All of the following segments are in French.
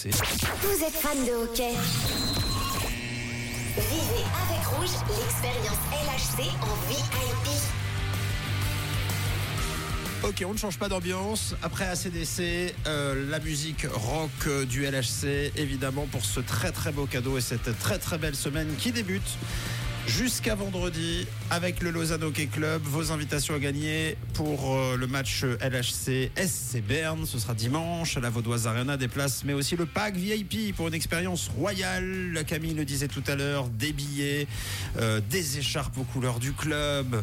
C'est- Vous êtes fan de hockey Vivez avec Rouge l'expérience LHC en VIP. Ok, on ne change pas d'ambiance. Après ACDC, euh, la musique rock euh, du LHC, évidemment, pour ce très très beau cadeau et cette très très belle semaine qui débute jusqu'à vendredi avec le Lausanne Hockey Club. Vos invitations à gagner pour euh, le match LHC SC Berne. Ce sera dimanche à la Vaudoise Arena. Des places, mais aussi le pack VIP pour une expérience royale. Camille le disait tout à l'heure des billets, euh, des écharpes aux couleurs du club,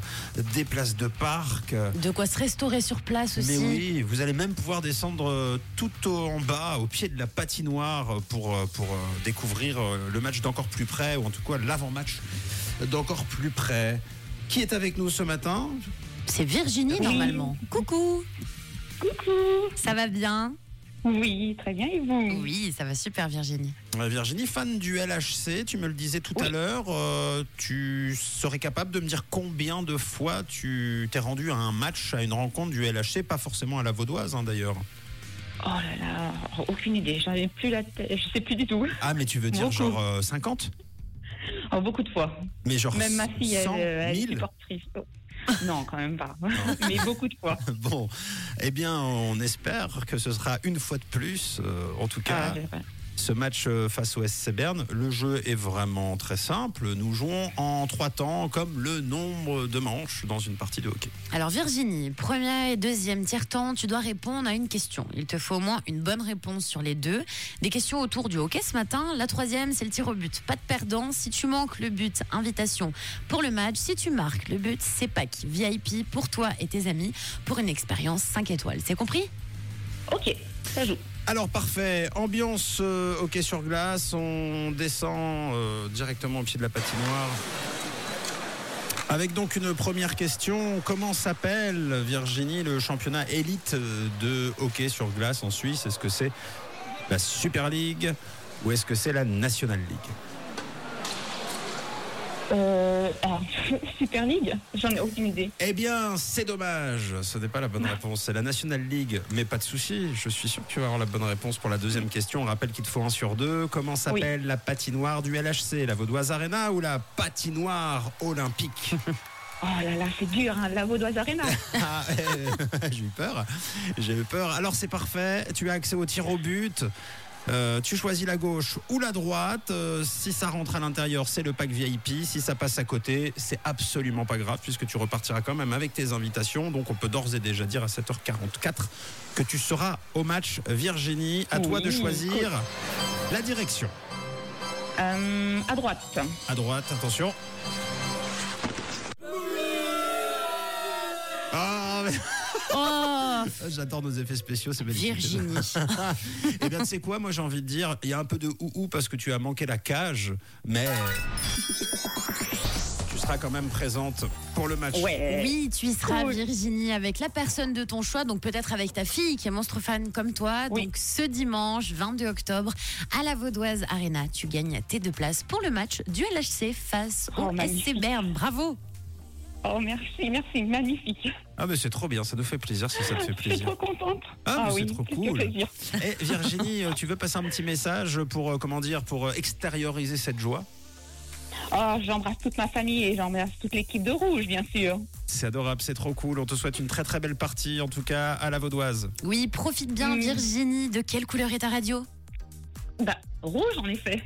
des places de parc. De quoi se restaurer sur place aussi. Mais oui, vous allez même pouvoir descendre euh, tout en bas, au pied de la patinoire, euh, pour, euh, pour euh, découvrir euh, le match d'encore plus près, ou en tout cas l'avant-match d'encore plus près. Qui est avec nous ce matin C'est Virginie normalement. Coucou. Coucou Ça va bien Oui, très bien, et vous? Oui, ça va super Virginie. Euh, Virginie, fan du LHC, tu me le disais tout à l'heure, euh, tu serais capable de me dire combien de fois tu t'es rendu à un match, à une rencontre du LHC, pas forcément à la Vaudoise hein, d'ailleurs? Oh là là, aucune idée, j'en ai plus la tête, je sais plus du tout. Ah, mais tu veux dire Beaucoup. genre euh, 50 Oh, beaucoup de fois. Mais genre Même ma fille, elle, 100 euh, elle est 1000 supportrice. Oh. Non, quand même pas. Mais beaucoup de fois. Bon, eh bien, on espère que ce sera une fois de plus, euh, en tout cas, Ah, ce match euh, face au SC Berne. Le jeu est vraiment très simple. Nous jouons en trois temps, comme le nombre de manches dans une partie de hockey. Alors Virginie, premier et deuxième tiers-temps, tu dois répondre à une question. Il te faut au moins une bonne réponse sur les deux. Des questions autour du hockey ce matin. La troisième, c'est le tir au but. Pas de perdant. Si tu manques le but, invitation pour le match. Si tu marques le but, c'est pack VIP pour toi et tes amis pour une expérience 5 étoiles. C'est compris? Ok, ça joue. Alors parfait, ambiance euh, hockey sur glace, on descend euh, directement au pied de la patinoire. Avec donc une première question, comment s'appelle Virginie le championnat élite euh, de hockey sur glace en Suisse? Est-ce que c'est la Super League ou est-ce que c'est la National League? Euh, alors, Super League, j'en ai aucune idée. Eh bien, c'est dommage, ce n'est pas la bonne réponse, c'est la National League, mais pas de souci, je suis sûr que tu vas avoir la bonne réponse pour la deuxième question. On rappelle qu'il te faut un sur deux. Comment s'appelle la patinoire du LHC, la Vaudoise Arena ou la patinoire olympique? Oh là là, c'est dur, hein, la Vaudoise Arena. Ah, eh, J'ai eu peur, j'ai eu peur. Alors c'est parfait, tu as accès au tir au but. Euh, tu choisis la gauche ou la droite. Euh, si ça rentre à l'intérieur, c'est le pack VIP. Si ça passe à côté, c'est absolument pas grave puisque tu repartiras quand même avec tes invitations. Donc on peut d'ores et déjà dire à 7h44 que tu seras au match Virginie. À toi de choisir la direction. Euh, à droite. À droite, attention. Mais- Oh J'adore nos effets spéciaux, c'est magnifique. Virginie. Eh bien, tu sais quoi, moi j'ai envie de dire, il y a un peu de ou parce que tu as manqué la cage, mais tu seras quand même présente pour le match. Ouais. Oui, tu y seras Cool. Virginie avec la personne de ton choix, donc peut-être avec ta fille qui est monstre fan comme toi. Oui. Donc ce dimanche 22 octobre à la Vaudoise Arena, tu gagnes tes deux places pour le match du LHC face Oh, au SC magnifique. Berne. Bravo. Oh, merci, merci, magnifique. Ah, mais c'est trop bien, ça nous fait plaisir si ça te fait Je suis plaisir. trop contente. Ah, mais c'est oui, trop cool. plaisir. Eh, Virginie, euh, tu veux passer un petit message pour, euh, comment dire, pour euh, extérioriser cette joie? Oh, j'embrasse toute ma famille et j'embrasse toute l'équipe de Rouge, bien sûr. C'est adorable, c'est trop cool. On te souhaite une très très belle partie, en tout cas à la Vaudoise. Oui, profite bien Mm. Virginie. De quelle couleur est ta radio? Bah, rouge, en effet.